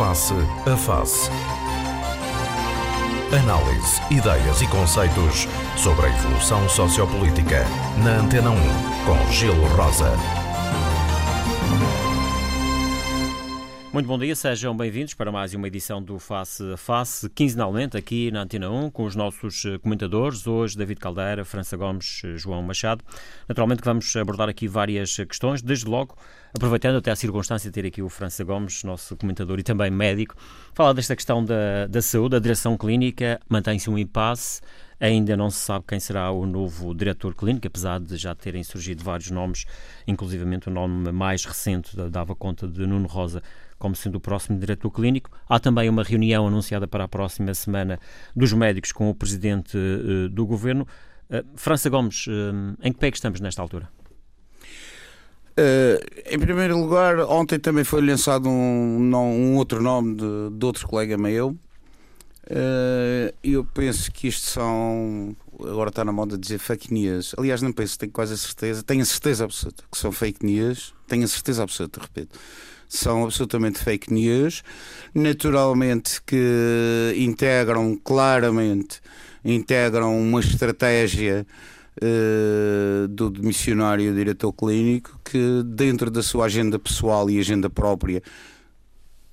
Face a Face. Análise, ideias e conceitos sobre a evolução sociopolítica. Na Antena 1, com Gelo Rosa. Muito bom dia, sejam bem-vindos para mais uma edição do Face a Face, quinzenalmente aqui na Antena 1, com os nossos eh, comentadores. Hoje, David Caldeira, França Gomes, eh, João Machado. Naturalmente que vamos abordar aqui várias questões, desde logo, aproveitando até a circunstância de ter aqui o França Gomes, nosso comentador e também médico, falar desta questão da, da saúde, da direção clínica, mantém-se um impasse. Ainda não se sabe quem será o novo diretor clínico, apesar de já terem surgido vários nomes, inclusivamente o nome mais recente dava conta de Nuno Rosa como sendo o próximo diretor clínico. Há também uma reunião anunciada para a próxima semana dos médicos com o presidente uh, do governo. Uh, França Gomes, uh, em que pé é que estamos nesta altura? em primeiro lugar, ontem também foi lançado um, um outro nome de, de outro colega meu. eu penso que isto são. Agora está na moda dizer fake news. Aliás, não penso, tenho quase a certeza, tenho a certeza absoluta que são fake news. Tenho a certeza absoluta, repito são absolutamente fake news, naturalmente que integram claramente integram uma estratégia uh, do missionário diretor clínico que dentro da sua agenda pessoal e agenda própria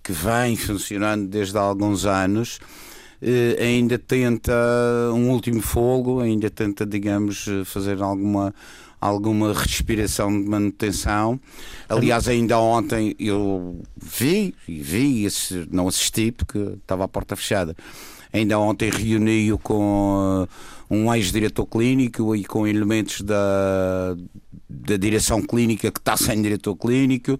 que vem funcionando desde há alguns anos uh, ainda tenta um último fogo, ainda tenta digamos fazer alguma alguma respiração de manutenção. Aliás, ainda ontem eu vi, e vi, não assisti porque estava a porta fechada. Ainda ontem reuni-o com uh, um ex-diretor clínico e com elementos da, da direção clínica que está sem diretor clínico.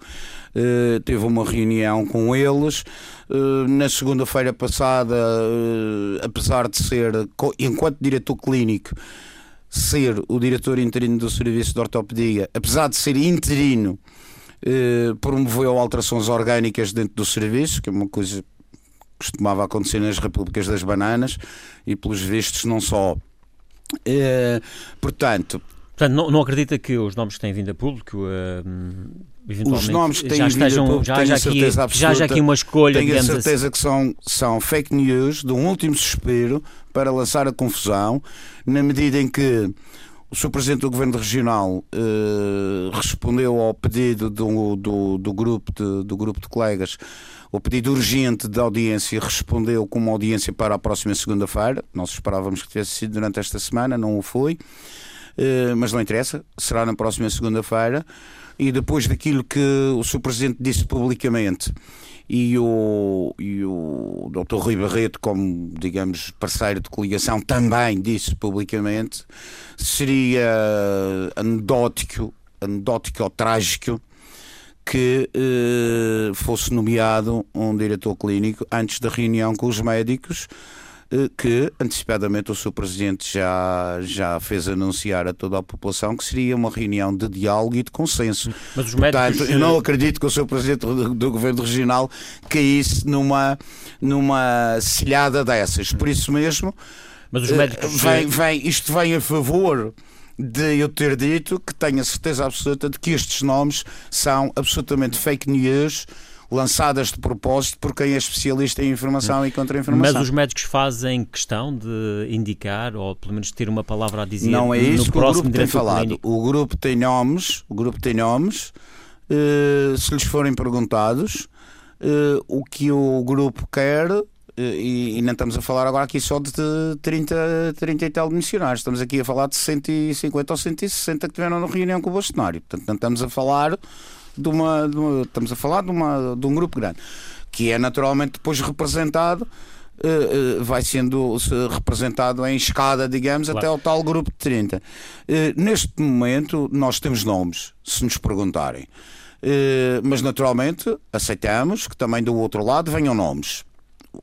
Uh, teve uma reunião com eles. Uh, na segunda-feira passada, uh, apesar de ser, enquanto diretor clínico, ser o diretor interino do Serviço de Ortopedia, apesar de ser interino, eh, promoveu alterações orgânicas dentro do serviço, que é uma coisa que costumava acontecer nas Repúblicas das Bananas e, pelos vistos, não só. Eh, portanto. Portanto, não, não acredita que os nomes que têm vindo a público. Eh, os nomes que têm já estejam, já, já, aqui, absoluta, já, já aqui uma escolha tenho a certeza assim. que são, são fake news de um último suspiro para lançar a confusão na medida em que o Sr. Presidente do Governo Regional eh, respondeu ao pedido do, do, do, grupo de, do grupo de colegas, o pedido urgente de audiência, respondeu com uma audiência para a próxima segunda-feira. Nós esperávamos que tivesse sido durante esta semana, não o foi, eh, mas não interessa, será na próxima segunda-feira. E depois daquilo que o Sr. Presidente disse publicamente e o, e o Dr. Rui Barreto, como, digamos, parceiro de coligação, também disse publicamente, seria anedótico, anedótico ou trágico que eh, fosse nomeado um diretor clínico antes da reunião com os médicos que antecipadamente o seu presidente já, já fez anunciar a toda a população que seria uma reunião de diálogo e de consenso. Mas os Portanto, eu não acredito que o seu presidente do, do governo regional caísse numa, numa cilhada dessas. Por isso mesmo, Mas os médicos... vem, vem, isto vem a favor de eu ter dito que tenho a certeza absoluta de que estes nomes são absolutamente fake news lançadas de propósito por quem é especialista em informação e contra-informação. Mas os médicos fazem questão de indicar, ou pelo menos ter uma palavra a dizer Não é isso no que o grupo tem falado. Clínico. O grupo tem nomes, o grupo tem nomes, uh, se lhes forem perguntados uh, o que o grupo quer, uh, e, e, não estamos a falar agora aqui só de 30, 30 e tal missionários, estamos aqui a falar de 150 ou 160 que tiveram na reunião com o Bolsonaro. Portanto, não estamos a falar de uma, de uma, estamos a falar de, uma, de um grupo grande, que é naturalmente depois representado Uh, uh, vai sendo representado em escada, digamos, claro. até ao tal grupo de 30. Uh, neste momento, nós temos nomes, se nos perguntarem. mas, naturalmente, aceitamos que também do outro lado venham nomes.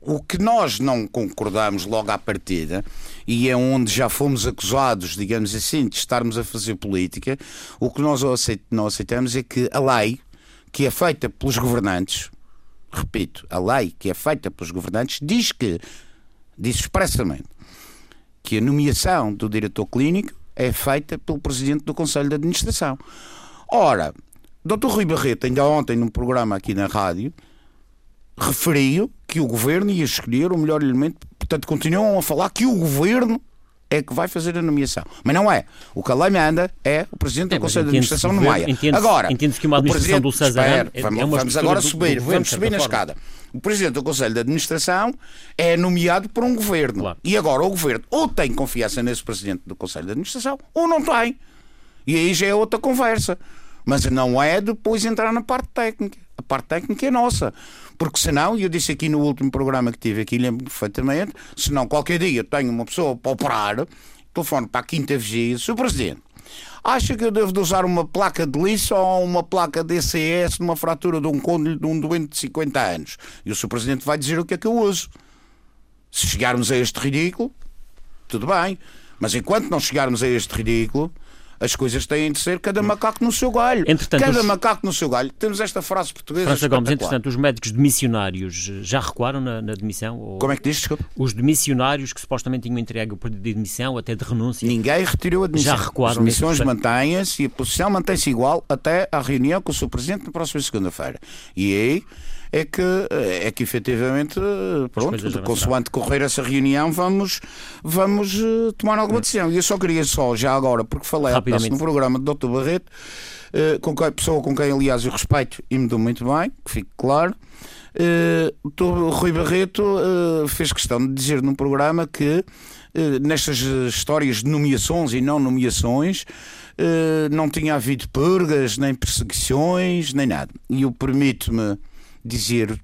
O que nós não concordamos logo à partida, e é onde já fomos acusados, digamos assim, de estarmos a fazer política, o que nós não aceitamos é que a lei, que é feita pelos governantes, repito, a lei que é feita pelos governantes, diz que, diz expressamente, que a nomeação do diretor clínico é feita pelo presidente do Conselho de Administração. Ora, Dr. Rui Barreto, ainda ontem num programa aqui na rádio, referiu que o governo ia escolher o melhor elemento. Portanto, continuam a falar que o governo é que vai fazer a nomeação. Mas não é. O que a lei manda é o Presidente É, do Conselho de Administração nomeia. entende-se- Agora, entende-se que uma administração do César Espera, é- é vamos, uma vamos estrutura agora do- do subir, governo, vamos subir na certa escada. O Presidente do Conselho de Administração é nomeado por um governo. Claro. E agora o governo ou tem confiança nesse Presidente do Conselho de Administração ou não tem. E aí já é outra conversa. Mas não é depois entrar na parte técnica. A parte técnica é nossa. Porque senão, e eu disse aqui no último programa que tive aqui, lembro perfeitamente, senão qualquer dia tenho uma pessoa para operar, telefone para a quinta vigia, Sr. Presidente, acha que eu devo de usar uma placa de liço ou uma placa DCS numa fratura de um côndilo de um doente de 50 anos? E o Sr. Presidente vai dizer o que é que eu uso. Se chegarmos a este ridículo, tudo bem. Mas enquanto não chegarmos a este ridículo, as coisas têm de ser cada macaco no seu galho. Entretanto, cada os- macaco no seu galho. Temos esta frase portuguesa. França Gomes, entretanto, os médicos demissionários eh, já recuaram na, na demissão? Ou... Como é que diz? Desculpa. Os demissionários que supostamente tinham entregue o pedido de demissão, até de renúncia. Ninguém retirou a admissão. Já recuaram As demissões mantêm-se e a posição mantém-se igual até à reunião com o seu Presidente na próxima segunda-feira. E aí é que, é que efetivamente, pronto, consoante correr essa reunião, vamos, vamos eh, tomar alguma decisão. E eu só queria só, já agora, porque falei no programa do Dr. Barreto, eh, com quem, pessoa com quem, aliás, eu respeito e me dou muito bem, que fique claro. Eh, o Dr. Rui Barreto eh, fez questão de dizer no programa que eh, nestas histórias de nomeações e não nomeações não tinha havido purgas, nem perseguições, nem nada. E eu permito-me dizer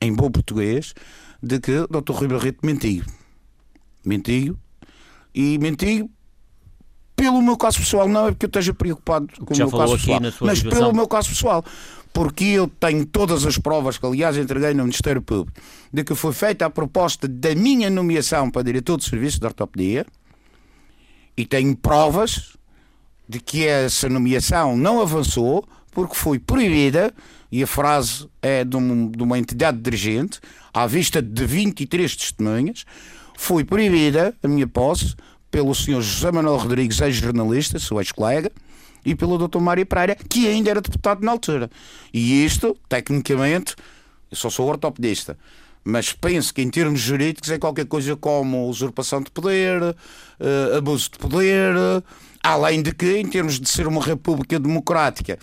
em bom português de que o Dr. Rui Barreto mentiu. Mentiu e mentiu pelo meu caso pessoal, não é porque eu esteja preocupado com o meu caso pessoal, mas situação. pelo meu caso pessoal, porque eu tenho todas as provas que, aliás, entreguei no Ministério Público, de que foi feita a proposta da minha nomeação para diretor de serviço de ortopedia e tenho provas de que essa nomeação não avançou porque foi proibida, e a frase é de, um- de uma entidade dirigente, à vista de 23 testemunhas, foi proibida a minha posse pelo Sr. José Manuel Rodrigues, ex-jornalista, seu ex-colega, e pelo Dr. Mário Pereira, que ainda era deputado na altura. E isto, tecnicamente, eu só sou ortopedista, mas penso que em termos jurídicos é qualquer coisa como usurpação de poder, eh, abuso de poder, além de que, em termos de ser uma república democrática,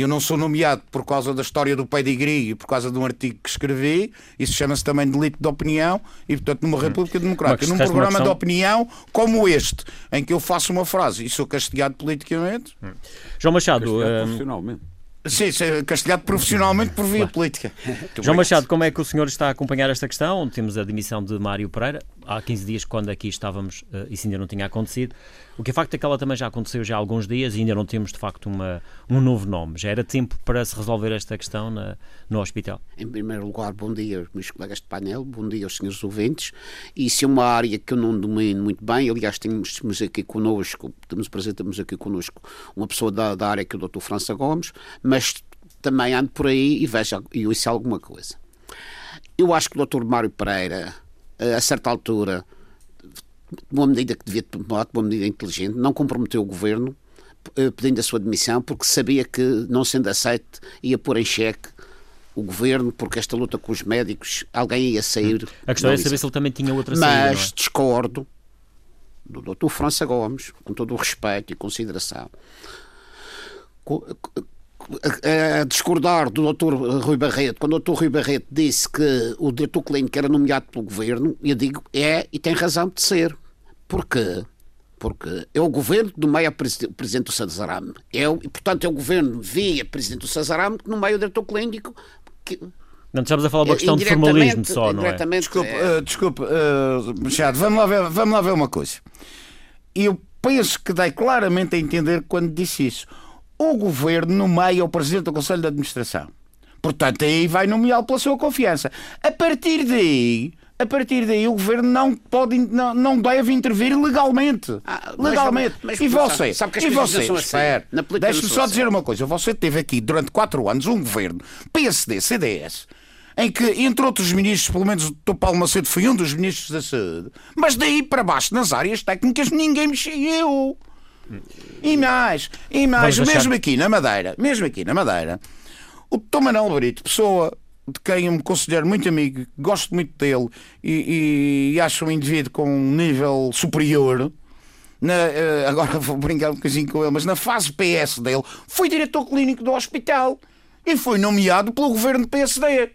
eu não sou nomeado por causa da história do pedigree e por causa de um artigo que escrevi, isso chama-se também delito de opinião, e portanto numa república democrática, num programa de opinião como este, em que eu faço uma frase e sou castigado politicamente, João Machado, Castigado eh, profissionalmente. sim, ser castigado profissionalmente por via política. João Machado, como é que o senhor está a acompanhar esta questão? Temos a demissão de Mário Pereira, há 15 dias quando aqui estávamos, eh, isso ainda não tinha acontecido. O que é facto é que ela também já aconteceu já há alguns dias e ainda não temos de facto uma, um novo nome. Já era tempo para se resolver esta questão na- no hospital. Em primeiro lugar, bom dia aos meus colegas de painel, bom dia aos senhores ouvintes. Isso é uma área que eu não domino muito bem. Aliás, temos, temos aqui connosco, temos de termos aqui connosco uma pessoa da, da área que é o Dr. França Gomes, mas também ando por aí e vejo e ouço alguma coisa. Eu acho que o Dr. Mário Pereira, a certa altura, uma medida que devia tomar, uma medida inteligente, não comprometeu o governo eh, pedindo a sua demissão, porque sabia que, não sendo aceite, ia pôr em xeque o governo, porque esta luta com os médicos, alguém ia sair. A questão é saber se ele também tinha outra saída. Mas é? discordo do Dr. França Gomes, com todo o respeito e consideração. A, a discordar do Dr. Rui Barreto, quando o Dr. Rui Barreto disse que o diretor clínico era nomeado pelo governo, eu digo é e tem razão de ser. Porquê? Porque é o governo que nomeia o presi- o presidente do Sazarame. É o, e, portanto, é o governo via presidente do Sazarame que nomeia o diretor clínico. Que, Não estamos a falar de uma questão de formalismo só, não é? Desculpe, é- eh, desculpe eh, Machado, vamos lá, ver, vamos lá ver uma coisa. Eu penso que dei claramente a entender quando disse isso. O governo nomeia o presidente do Conselho de Administração. Portanto, aí vai nomeá-lo pela sua confiança. A partir daí, a partir daí, o governo não pode, não, não deve intervir legalmente. Ah, mas- legalmente. mas- e sabe- você? sabe que as e você? assim. Espera, política deixe-me só dizer uma coisa. Você teve aqui durante quatro anos um governo PSD, CDS, em que, entre outros ministros, pelo menos o Dr. Paulo Macedo foi um dos ministros da saúde, mas daí para baixo, nas áreas técnicas, ninguém mexeu. E mais, e mais, Vamos mesmo aqui na Madeira, mesmo aqui na Madeira, o Dr. Manuel Brito, pessoa de quem eu me considero muito amigo, gosto muito dele e, e acho um indivíduo com um nível superior. Na, eh, agora vou brincar um bocadinho com ele, mas na fase PS dele, foi diretor clínico do hospital e foi nomeado pelo governo PSD.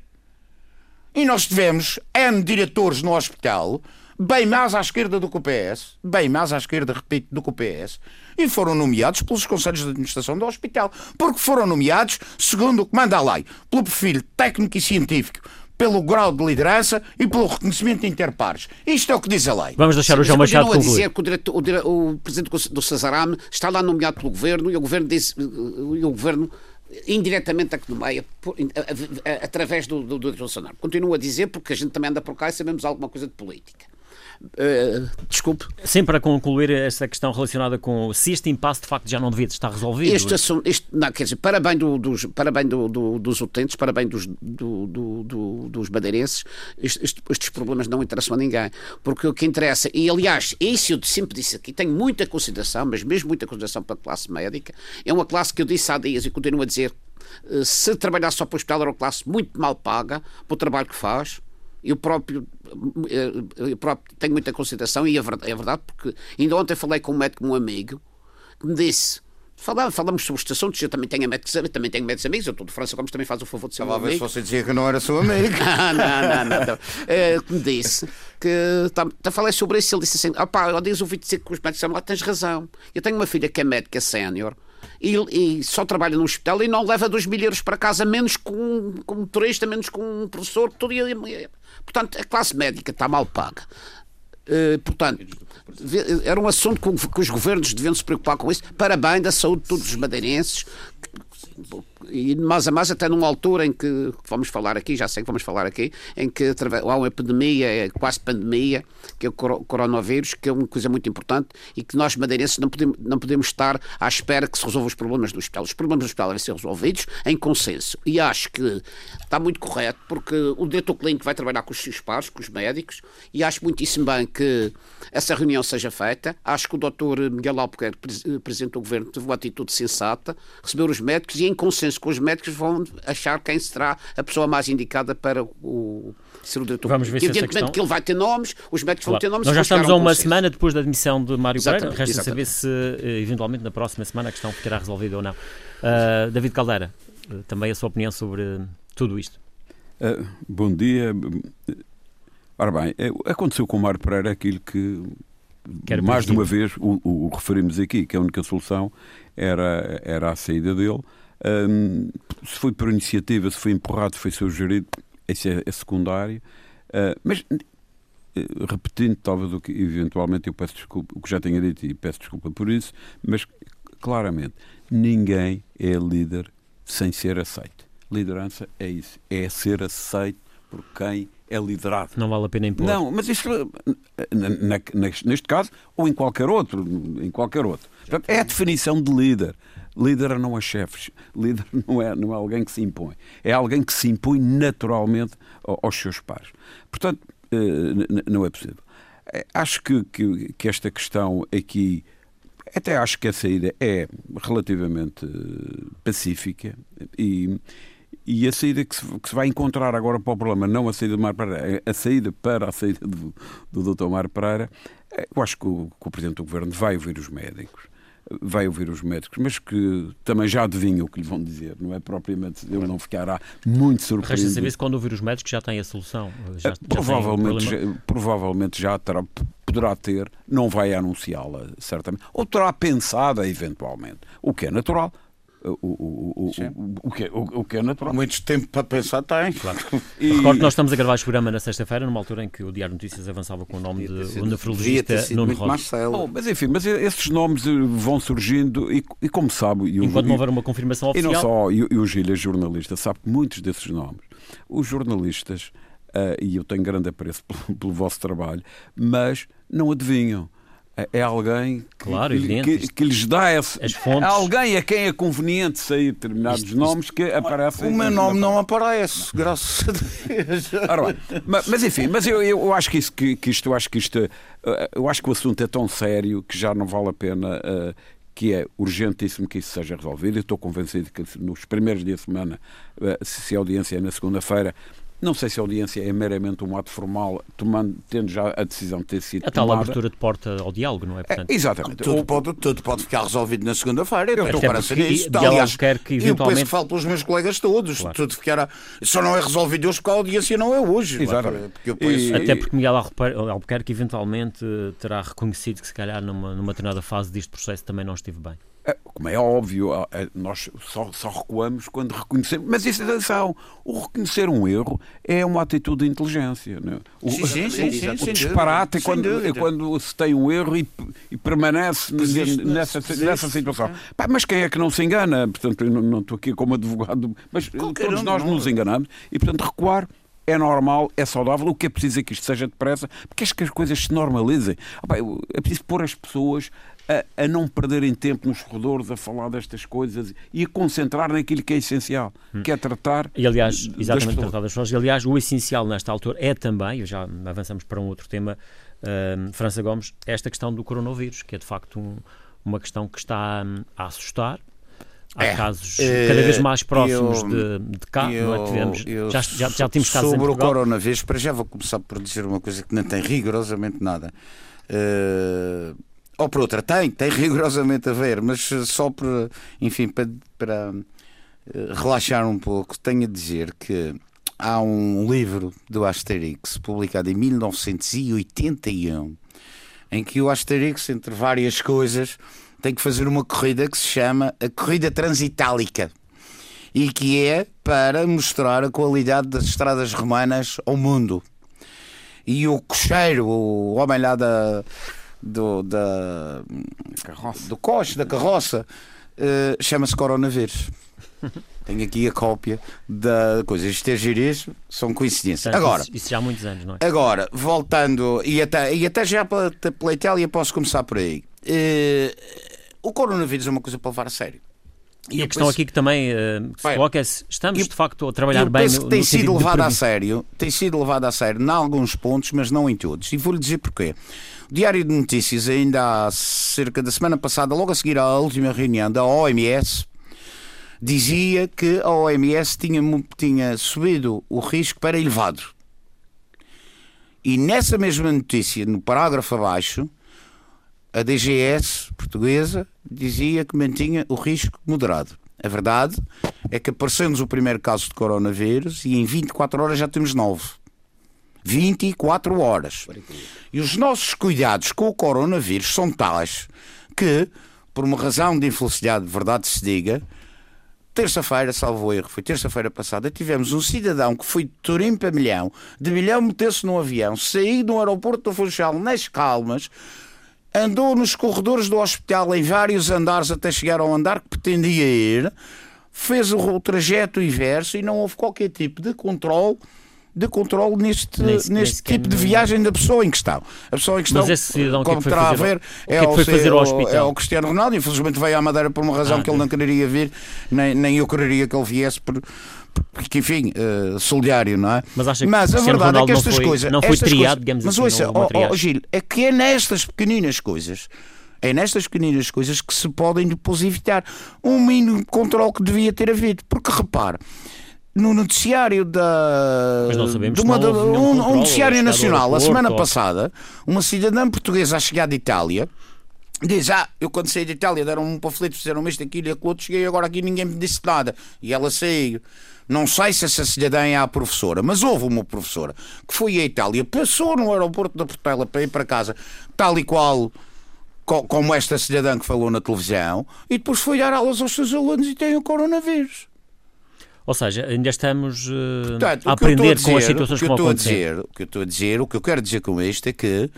E nós tivemos N diretores no hospital, bem mais à esquerda do que o PS, bem mais à esquerda, repito, do que o PS, e foram nomeados pelos conselhos de administração do hospital, porque foram nomeados, segundo o que manda a lei, pelo perfil técnico e científico, pelo grau de liderança e pelo reconhecimento interpares. Isto é o que diz a lei. Vamos deixar o João Machado concluir. dizer que o, diretor, o, diretor, o presidente do Cesarame está lá nomeado pelo governo e o governo disse, e o governo indiretamente aqui no meio, através do, do, do Bolsonaro. Continuo a dizer, porque a gente também anda por cá e sabemos alguma coisa de política. Uh, desculpe. Sim, para concluir esta questão relacionada com se este impasse de facto já não devia estar resolvido. Este assunto, este, não, quer dizer, para bem, do, dos, para bem do, do, dos utentes, para bem dos, dos madeirenses, estes, estes, problemas não interessam a ninguém. Porque o que interessa, e aliás, isso eu sempre disse aqui, tenho muita consideração, mas mesmo muita consideração para a classe médica, é uma classe que eu disse há dias e continuo a dizer, eh, se trabalhar só para o hospital era uma classe muito mal paga para o trabalho que faz, eu próprio, eu próprio tenho muita consideração e é verdade, é verdade, porque ainda ontem falei com um médico, um amigo, que me disse. Falamos, falamos sobre estes assuntos, eu também tenho médicos, também tenho médicos amigos, eu estou de França Gomes também faz o favor de ser amigo. você dizia que não era seu amigo. não, não, não, não. É, que me disse que tá, tá, falei sobre isso, ele disse assim: ah pá, eu ouvi dizer que os médicos são lá, tens razão. Eu tenho uma filha que é médica sénior e, e, só trabalha no hospital e não leva dois mil euros para casa, menos com, com um motorista, menos com um professor. Tudo, portanto, a classe médica está mal paga. Uh, portanto, era um assunto que, que os governos deviam se preocupar com isso, para bem da saúde de todos os madeirenses, e mais a mais até numa altura em que vamos falar aqui, já sei que vamos falar aqui, em que há uma epidemia, é quase pandemia, que é o coronavírus, que é uma coisa muito importante e que nós madeirenses não podemos, não podemos estar à espera que se resolvam os problemas do hospital. Os problemas do hospital devem ser resolvidos em consenso. E acho que está muito correto, porque o diretor clínico vai trabalhar com os seus pares, com os médicos, e acho muitíssimo bem que essa reunião seja feita. Acho que o doutor Miguel Albuquerque, presidente do governo, teve uma atitude sensata, recebeu os médicos e em consenso com os médicos vão achar quem será a pessoa mais indicada para o, ser o diretor. Vamos ver se Evidentemente questão... que ele vai ter nomes, os médicos claro. vão ter nomes. Nós já estamos a uma semana depois da admissão de Mário Pereira, resta exatamente. saber se eh, eventualmente na próxima semana a questão ficará resolvida ou não. Uh, David Caldeira, uh, também a sua opinião sobre tudo isto. Uh, bom dia. Ora bem, aconteceu com o Mário Pereira aquilo que mais de uma vez o, o, referimos aqui, que a única solução era, era a saída dele. Um, se foi por iniciativa, se foi empurrado, se foi sugerido, isso é, é secundário. Uh, mas, eh, repetindo talvez o que eventualmente eu peço desculpa, o que já tinha dito e peço desculpa por isso, mas claramente, ninguém é líder sem ser aceito. Liderança é isso, é ser aceito por quem é liderado. Não vale a pena impor. Não, mas isto, neste caso, ou em qualquer outro, em qualquer outro. Portanto, é a definição de líder. Líder não é chefe, líder não é, não é alguém que se impõe, é alguém que se impõe naturalmente aos seus pares. Portanto, eh, não é possível. Eh, acho que, que, que esta questão aqui, até acho que a saída é relativamente eh, pacífica e, e a saída que se, que se, vai encontrar agora para o problema, não a saída do Mar Pereira, a saída para a saída do, do Dr. Mar Pereira, eu acho que o, que o Presidente do Governo vai ouvir os médicos vai ouvir os médicos, mas que também já adivinha o que lhe vão dizer, não é propriamente, ele não ficará muito surpreendido. Resta saber se quando ouvir os médicos já tem a solução. Já, provavelmente, já, provavelmente já terá, poderá ter, não vai anunciá-la, certamente, ou terá pensada eventualmente, o que é natural, o, o, o, o, que é, o, que é natural. Muito tempo para pensar tem. Claro. E... Recordo que nós estamos a gravar este programa na sexta-feira, numa altura em que o Diário Notícias avançava com o nome de um nefrologista Nuno Rosa. Oh, mas enfim, mas esses nomes eh, vão surgindo e, e como sabe... E Enquanto não houver uma confirmação oficial... E não só, e, e o Gil é jornalista, sabe que muitos desses nomes, os jornalistas, uh, e eu tenho grande apreço pelo, pelo vosso trabalho, mas não adivinham é alguém claro, que, que, que, lhes dá esse. As fontes. Alguém a quem é conveniente sair determinados isto, nomes que aparecem. O meu nome não aparece, graças a Deus. Ora, mas, mas, enfim, mas eu, eu acho que, isso, que, que isto, eu acho que isto, eh, eu acho que o assunto é tão sério que já não vale a pena uh, que é urgentíssimo que isso seja resolvido. Eu estou convencido que nos primeiros dias de semana, eh, se a audiência é na segunda-feira, não sei se a audiência é meramente um ato formal, tomando, tendo já a decisão de ter sido A tal tomada. abertura de porta ao diálogo, não é? Portanto, É, exatamente. Tudo pode, tudo pode ficar resolvido na segunda-feira. Eu estou Até para ser isso. de Albuquerque, eu penso eventualmente- que falo pelos meus colegas todos. Claro. Tudo ficará. Só não é resolvido hoje porque a audiência não é hoje. Exatamente. Porque eu penso- E- Até porque Miguel Albuquer- Albuquerque eventualmente terá reconhecido que se calhar numa, numa determinada fase deste processo também não estive bem. É, Como é óbvio, a- nós só, só recuamos quando reconhecemos. Mas isso, atenção, o reconhecer um erro é uma atitude de inteligência. Não é? o, Sim, sim, sim, sim, o sem disparate é quando, é quando se tem um erro e, e permanece Persiste, nessa, persiste, nessa situação. Pá, mas quem é que não se engana? Portanto, eu não, não estou aqui como advogado, mas Qualquer todos nós não. nos enganamos e, portanto, recuar. É normal, é saudável. O que é preciso é que isto seja depressa, porque é que as coisas se normalizem. Ah, É preciso pôr as pessoas a, a não perderem tempo nos corredores a falar destas coisas e a concentrar naquilo que é essencial, que é tratar. E aliás, das exatamente pessoas. tratar das pessoas. E aliás, o essencial nesta altura é também, já avançamos para um outro tema, ahm, França Gomes, esta questão do coronavírus, que é de facto um- uma questão que está hum, a assustar. Há É, casos eh, cada vez mais próximos eu- de, de cá, não é? Tivemos, eu- já, já, já tínhamos casos em Sobre o coronavírus, para já vou começar por dizer uma coisa que não tem rigorosamente nada. Eh, ou por outra, tem, tem rigorosamente a ver, mas eh, só para, enfim, para, para eh, relaxar um pouco, tenho a dizer que há um livro do Asterix, publicado em 1981, em que o Asterix, entre várias coisas, tem que fazer uma corrida que se chama a Corrida Transitálica e que é para mostrar a qualidade das estradas romanas ao mundo. E o cocheiro, o homem lá da, do, da, do coche, da carroça, eh, chama-se coronavírus. Tenho aqui a cópia da coisa. Isto é giris, são coincidências. Agora, isso, isso já há muitos anos, não é? Agora, voltando, e até, e até já pela, pela Itália posso começar por aí. Eh, o coronavírus é uma coisa para levar a sério. E a questão penso- aqui que também eh, se coloca é se estamos eu- de facto a trabalhar eu bem penso no, que tem sido levado a sério, tem sido levado a sério em alguns pontos, mas não em todos. E vou-lhe dizer porquê. O Diário de Notícias, ainda há cerca da semana passada, logo a seguir à última reunião da OMS, dizia que a OMS tinha, tinha subido o risco para elevado. E nessa mesma notícia, no parágrafo abaixo, a DGS portuguesa dizia que mantinha o risco moderado. A verdade é que apareceu-nos o primeiro caso de coronavírus e em 24 horas já temos 9. 24 horas. E os nossos cuidados com o coronavírus são tais que, por uma razão de infelicidade, de verdade se diga, terça-feira, salvo erro, foi terça-feira passada, tivemos um cidadão que foi de Turim para Milhão, de Milhão meteu-se num avião, saiu do aeroporto do Funchal nas calmas, andou nos corredores do hospital em vários andares até chegar ao andar que pretendia ir, fez o, trajeto inverso e não houve qualquer tipo de controle de controle neste, Nem se- nem neste sequer tipo de no- viagem da pessoa em questão. A pessoa em questão, Mas esse cidadão, que é como que terá a ver, o que é que o ser- fazer ao hospital? é o Cristiano Ronaldo. Infelizmente veio à Madeira por uma razão Ah, que ele não quereria vir, nem, nem eu quereria que ele viesse, por, porque, enfim, eh, solidário, não é? Mas acha que Mas a verdade é Ronaldo que não estas foi- coisas. não foi triado, coisas- digamos mas assim, ouça, uma ó, ó, triagem. Gil, é que é nestas pequeninas coisas. É nestas pequeninas coisas que se podem depois evitar um mínimo controle que devia ter havido. Porque repare, no noticiário da. Mas não sabemos de uma, da- um, controle, um noticiário ou nacional, a semana passada, uma cidadã portuguesa a chegar de Itália. Diz, ah, eu quando saí de Itália deram-me um panfleto, fizeram isto, aquilo e aquilo outro, cheguei agora aqui ninguém me disse nada. E ela saiu. Não sei se essa cidadã é a professora, mas houve uma professora que foi à Itália, passou no aeroporto da Portela para ir para casa, tal e qual co- como esta cidadã que falou na televisão, e depois foi dar aulas aos seus alunos e tem o coronavírus. Ou seja, ainda estamos eh, Portanto, a o que eu estou aprender com as dizer- situações que a dizer, o que eu estou a dizer, o que eu quero dizer com isto é que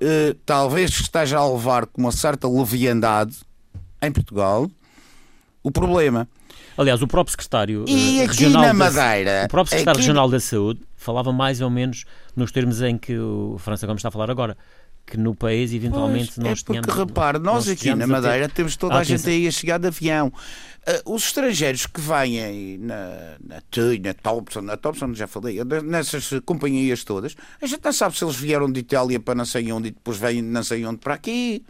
eh, talvez esteja a levar com uma certa leviandade em Portugal o problema. Aliás, o próprio secretário E aqui regional na da- Madeira, o próprio secretário aqui- regional da Saúde falava mais ou menos nos termos em que o França Gomes está a falar agora, que no país eventualmente Pois, nós é porque, tínhamos, repare, nós nós aqui na estejamos a ter- Madeira temos toda a a gente aí a chegar de avião. Ah, os estrangeiros que vêm na, na TUI, na Thompson, na Thompson já falei, nessas companhias todas, a gente não sabe se eles vieram de Itália para não sei onde e depois vêm não sei onde para aqui.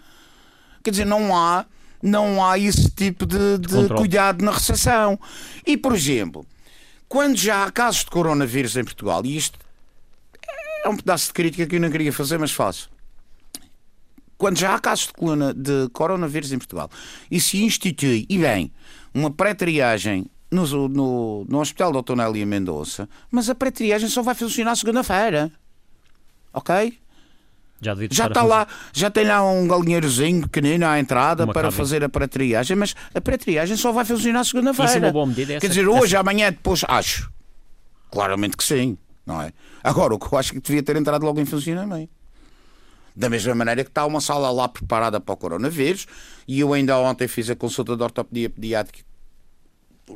Quer dizer, não há não há esse tipo de, de cuidado na recepção. E, por exemplo, quando já há casos de coronavírus em Portugal, e isto é um pedaço de crítica que eu não queria fazer, mas faço. Quando já há casos de, de coronavírus em Portugal e se institui, e bem, uma pré-triagem no, no, no Hospital Dr. Nélia Mendonça, mas a pré-triagem só vai funcionar segunda-feira. Ok? Já, Já está lá, já tem lá um galinheirozinho pequenino à entrada Uma para cabine. fazer a pré-triagem, mas a pré-triagem só vai funcionar Isso é uma segunda-feira. boa medida, essa- Quer dizer, hoje, amanhã, depois, acho. Claramente que sim, não é? Agora, o que eu acho que devia ter entrado logo em funcionamento. Da mesma maneira que está uma sala lá preparada para o coronavírus, e eu ainda ontem fiz a consulta de ortopedia pediátrica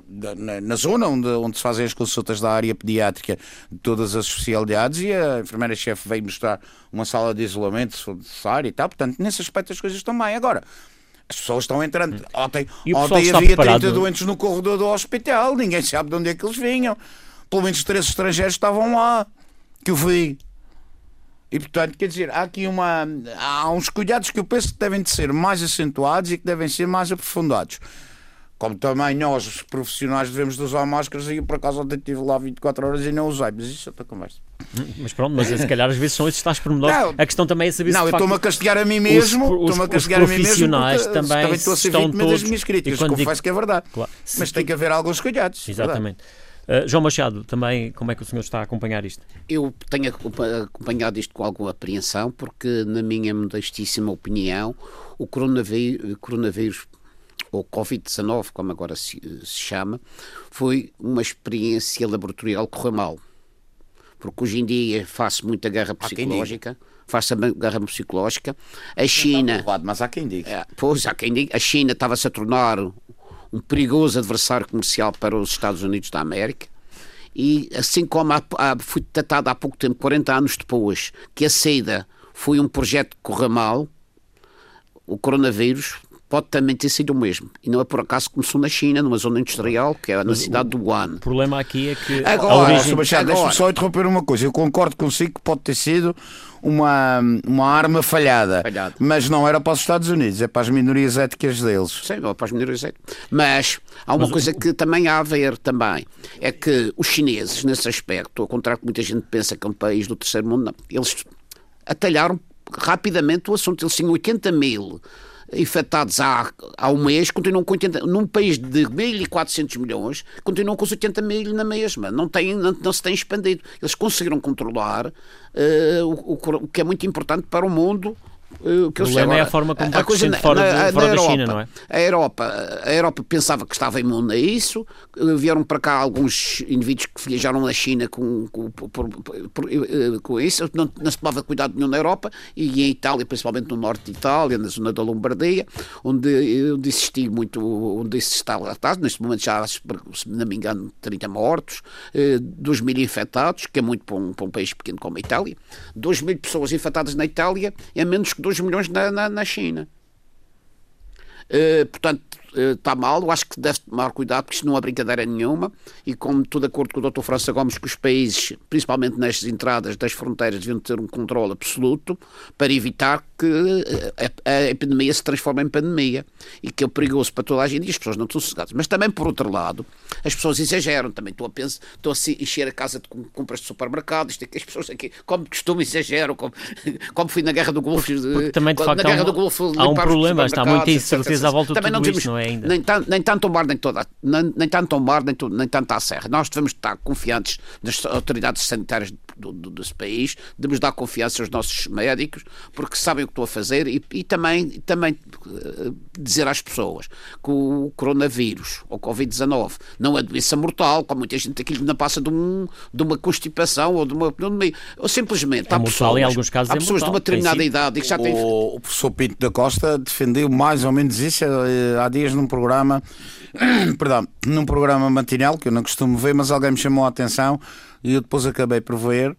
na, na zona onde, onde se fazem as consultas da área pediátrica de todas as especialidades e a enfermeira-chefe veio mostrar uma sala de isolamento se for necessário e tal. Portanto, nesse aspecto as coisas estão bem. Agora, as pessoas estão entrando. Ontem, pessoal ontem está havia preparado? 30 doentes no corredor do hospital, ninguém sabe de onde é que eles vinham. Pelo menos três estrangeiros estavam lá, que eu vi. E portanto, quer dizer, há aqui uma. Há uns cuidados que eu penso que devem de ser mais acentuados e que devem ser mais aprofundados. Como também nós, os profissionais, devemos de usar máscaras e eu por acaso ontem estive lá 24 horas e não usei, mas isso é outra conversa. Mas pronto, mas se calhar às vezes são esses tais pormenores. Não. A questão também é saber Não, se eu de facto, estou-me a castigar a mim mesmo, os- estou-me a os castigar a mim mesmo profissionais porque, também também estou a ser estão vítima das todos- minhas e críticas, quando confesso digo- que é verdade. Claro. Mas tu- tem que haver alguns cuidados. é. Exatamente. Uh, João Machado, também como é que o senhor está a acompanhar isto? Eu tenho acompa- acompanhado isto com alguma apreensão, porque, na minha modestíssima opinião, o coronavírus, coronavírus ou Covid-19, como agora se, se chama, foi uma experiência laboratorial que correu mal. Porque hoje em dia faz muita guerra psicológica, faz-se a guerra psicológica. A China. Mas há quem diga. É, pois, há quem diga, a China estava-se a tornar um perigoso adversário comercial para os Estados Unidos da América. E assim como há, há, foi tratado há pouco tempo, 40 anos depois, que a SEIDA foi um projeto que correu mal, o coronavírus pode também ter sido o mesmo. E não é por acaso que começou na China, numa zona industrial, que é na cidade do Wuhan. O problema aqui é que Agora, origem... Sr. Machado, Agora- deixa-me só interromper uma coisa. Eu concordo consigo que pode ter sido uma, uma arma falhada, Falhada. mas não era para os Estados Unidos, é para as minorias éticas deles. Sim, ou para as minorias étnicas. Mas há uma coisa que também há a ver também, é que os chineses, nesse aspecto, ao contrário que muita gente pensa que é um país do terceiro mundo, não, eles atalharam rapidamente o assunto. Eles tinham 80 mil infectados há, há um mês, continuam com 80, num país de 1.400 milhões, continuam com os 80 mil na mesma, não, tem, não, não se tem expandido. Eles conseguiram controlar eh, o, o, o que é muito importante para o mundo. Eh, O problema é a forma como vai crescendo na- fora de- na- fora na da China, não é? A Europa, a Europa pensava que estava imune a isso, eh, vieram para cá alguns indivíduos que viajaram na China com, com, por- por- eh, com isso, não, não se tomava cuidado nenhum na Europa, e em Itália, principalmente no norte de Itália, na zona da Lombardia, onde, onde existia muito, onde isso está relatado, neste momento já, há, se não me engano, 30 mortos, eh, 2 mil infectados, que é muito para um, para um país pequeno como a Itália, 2 mil pessoas infectadas na Itália, é menos que 2 milhões na, na, na China. Eh, portanto, está mal. Eu acho que deve tomar cuidado, porque isto não é brincadeira nenhuma. E como estou de acordo com o Dr. França Gomes, que os países, principalmente nestas entradas das fronteiras, deviam ter um controle absoluto para evitar que eh, a, epidemia se transforme em pandemia e que é perigoso para toda a gente e as pessoas não estão sossegadas. Mas também, por outro lado, as pessoas exageram. Também estou a pensar, estou a encher a casa de com- compras de supermercado. Isto é que as pessoas aqui, como de costume, exageram. Como, como fui na Guerra do Golfo. Também, de na facto, há Guerra um- do Golfo, há um problema, está muita incerteza à volta de Também tudo não isto, não é ainda? Nem, tan- nem tanto ao mar, nem, toda, nem, nem tanto ao mar, nem, tu- nem tanto à serra. Nós devemos estar confiantes nas autoridades sanitárias do, do, desse país, devemos dar confiança aos nossos médicos, porque sabem o que estão a fazer e, e também, também eh, dizer às pessoas que o coronavírus, ou Covid-19, não é doença mortal, como muita gente aqui não passa de, um, de uma constipação ou de uma pneumonia. Ou simplesmente É há mortal, pessoas, em alguns casos há é pessoas de mortal, uma determinada idade e que já têm O, o professor Pinto da Costa defendeu mais ou menos isso eh, há dias num programa, perdão, num programa matinal que eu não costumo ver, mas alguém me chamou a atenção e eu depois acabei por ver.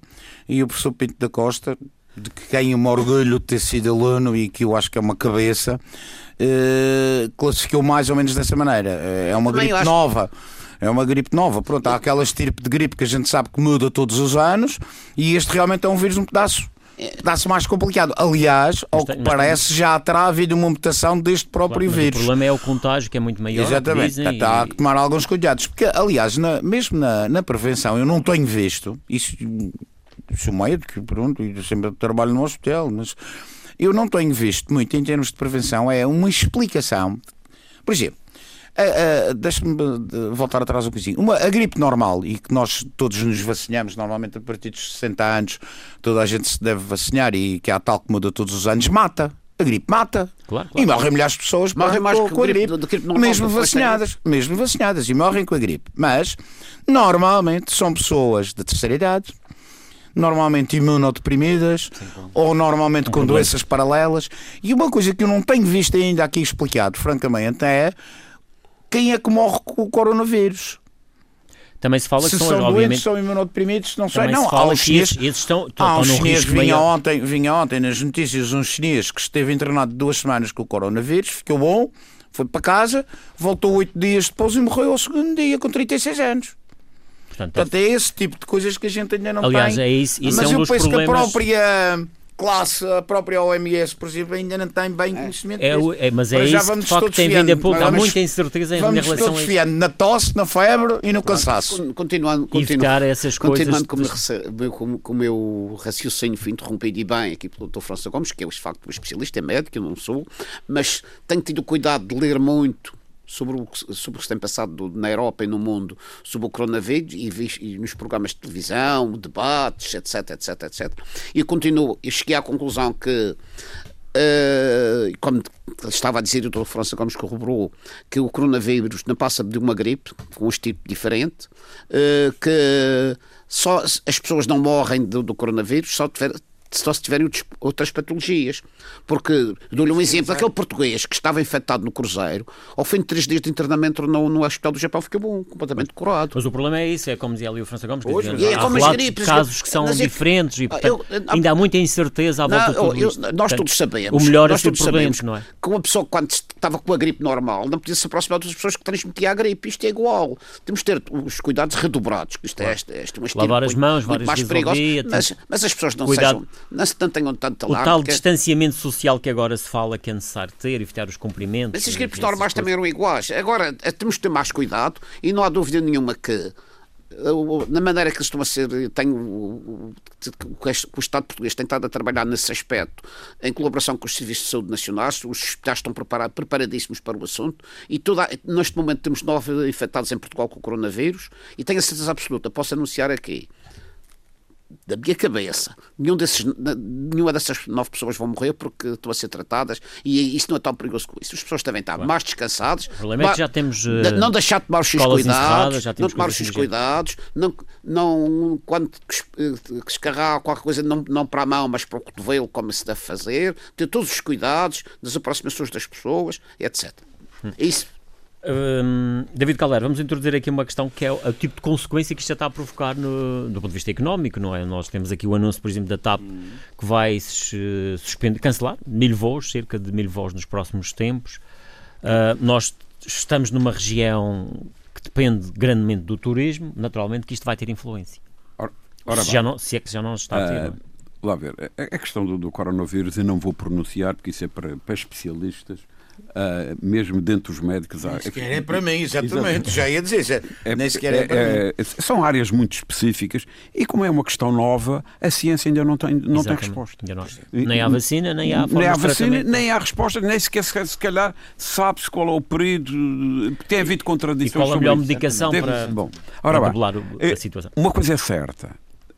E o professor Pinto da Costa, de que quem eu me orgulho de ter sido aluno e que eu acho que é uma cabeça, eh, classificou mais ou menos dessa maneira. É uma gripe acho- nova. É uma gripe nova. Pronto, há aquela estirpe de gripe que a gente sabe que muda todos os anos e este realmente é um vírus um pedaço. Dá-se mais complicado. Aliás, ao que parece, já terá havido uma mutação deste próprio Mas o vírus. problema é o contágio, que é muito maior. Exatamente, dizem, Portanto, há e- que tomar alguns cuidados. Porque, aliás, na- mesmo na, na prevenção, eu não tenho visto, isso sou médico, pronto, e sempre trabalho no hospital, mas eu não tenho visto muito em termos de prevenção, é uma explicação. Por exemplo, a- a- deixa-me de- voltar atrás um bocadinho. Uma, a gripe normal, e que nós todos nos vacinamos, normalmente a partir dos 60 anos, toda a gente se deve vacinar e que há tal que muda todos os anos, mata. A gripe mata. Claro, E claro. morrem milhares de pessoas Morrem mais com, com a gripe, gripe, gripe normal, mesmo vacinadas, mesmo vacinadas e morrem com a gripe. Mas normalmente são pessoas de terceira idade, normalmente imunodeprimidas ou normalmente com doenças paralelas. E uma coisa que eu não tenho visto ainda aqui explicado, francamente, é quem é que morre com o coronavírus. Também se fala se que são, são doentes, obviamente. são imunodeprimidos, não sei. Não, se há que chineses, esses, estão, estão, Há um chinês, vinha maior. ontem, vinha ontem nas notícias um chinês que esteve internado duas semanas com o coronavírus, ficou bom, foi para casa, voltou oito dias depois e morreu ao segundo dia com 36 anos. Portanto, Portanto, é esse tipo de coisas que a gente ainda não aliás, tem. é isso, isso Mas é um eu penso problemas. que a própria classe, a própria OMS, por exemplo, ainda não tem bem conhecimento É, disso. é, mas é Para já isso que vamos de facto todos tem vindo a pouco. Há Vamos- muita incerteza em Vamos relação a isso. na tosse, na febre e no cansaço. Con- Continuando, continu, Evitar essas continuando coisas com, o meu de- rece- com, com o meu raciocínio foi interrompido e bem aqui pelo Dr. França Gomes, que é de facto um especialista, é médico, eu não sou, mas tenho tido cuidado de ler muito sobre o, que- sobre o que se tem passado do- na Europa e no mundo sobre o coronavírus e, e nos programas de televisão, debates, etc, etc, etc. E continuo, eu cheguei à conclusão que Uh, como estava a dizer o Dr. França Gomes corroborou que o coronavírus não passa de uma gripe com um tipo diferente uh, que só as pessoas não morrem do, do coronavírus só, tiver, só se tiverem outras patologias porque dou-lhe um exemplo aquele português que estava infectado no cruzeiro ao fim de três dias de internamento no, no hospital do Japão ficou bom, completamente curado Mas o problema é isso, é como dizia ali o França Gomes, dizer, mas é há como gripes, de casos que são mas é que- diferentes e Ah, portanto, eu- ainda há muita incerteza à volta de Não, tudo eu- isto. nós Portanto, todos sabemos. O melhor é nós ser todos sabemos não é? Que uma pessoa, quando estava com a gripe normal, não podia se aproximar das pessoas que transmitiam a gripe. Isto é igual. Temos de ter os cuidados redobrados. que Isto é, este, este é um estilo Lavar as mãos várias mais vezes Mas, mas as pessoas não Cuidado. sejam. Não, se- não tenham tanto O tal que- distanciamento social que agora se fala que é necessário ter, evitar os cumprimentos. Mas as e gripes normais também eram iguais. Agora, eh, temos de ter mais cuidado e não há dúvida nenhuma que eh, na maneira que eles estão a ser, tem o, o- o- este- o Estado português tem estado a trabalhar nesse aspecto, em colaboração com os serviços de saúde nacionais, os hospitais estão preparados, preparadíssimos para o assunto, e toda, neste momento temos nove infectados em Portugal com o coronavírus, e tenho a certeza absoluta, posso anunciar aqui, da minha cabeça, nenhum desses, nenhuma dessas nove pessoas vão morrer porque estão a ser tratadas e isso não é tão perigoso como isso. As pessoas devem estar mais descansadas. O problema é que já temos, eh, não deixar de tomar os seus cuidados, não tomar os seus assim cuidados, não, não quando eh, escarrar qualquer coisa, não, não para a mão, mas para o cotovelo, como se deve fazer, ter todos os cuidados das aproximações das pessoas, etc. Hum. Isso Hum, David Caldeira, vamos introduzir aqui uma questão que é o, tipo de consequência que isto já está a provocar no, do ponto de vista económico, não é? Nós temos aqui o anúncio, por exemplo, da TAP que vai eh, suspender, cancelar mil voos, cerca de mil voos nos próximos tempos. Ah, nós estamos numa região que depende grandemente do turismo, naturalmente que isto vai ter influência. Ora, ora se, já não, se é que já não está a ter. É? lá ver, a, a questão do, do coronavírus eu não vou pronunciar porque isso é para, para especialistas, ah, mesmo dentro dos médicos. Nem sequer é para mim, exatamente. Já ia dizer. já- É- nem sequer é, para mim. é- é- são áreas muito específicas e como é uma questão nova, a ciência ainda não tem, não tem Exatamente. resposta. Não. Nem há vacina, nem há forma nem há vacina, nem há resposta, nem sequer se, calhar sabe-se qual é o período, tem havido contradições. E qual a sobre melhor medicação Deve- para- Bom, para ora bem, debelar o- eh, a situação? Uma coisa é certa.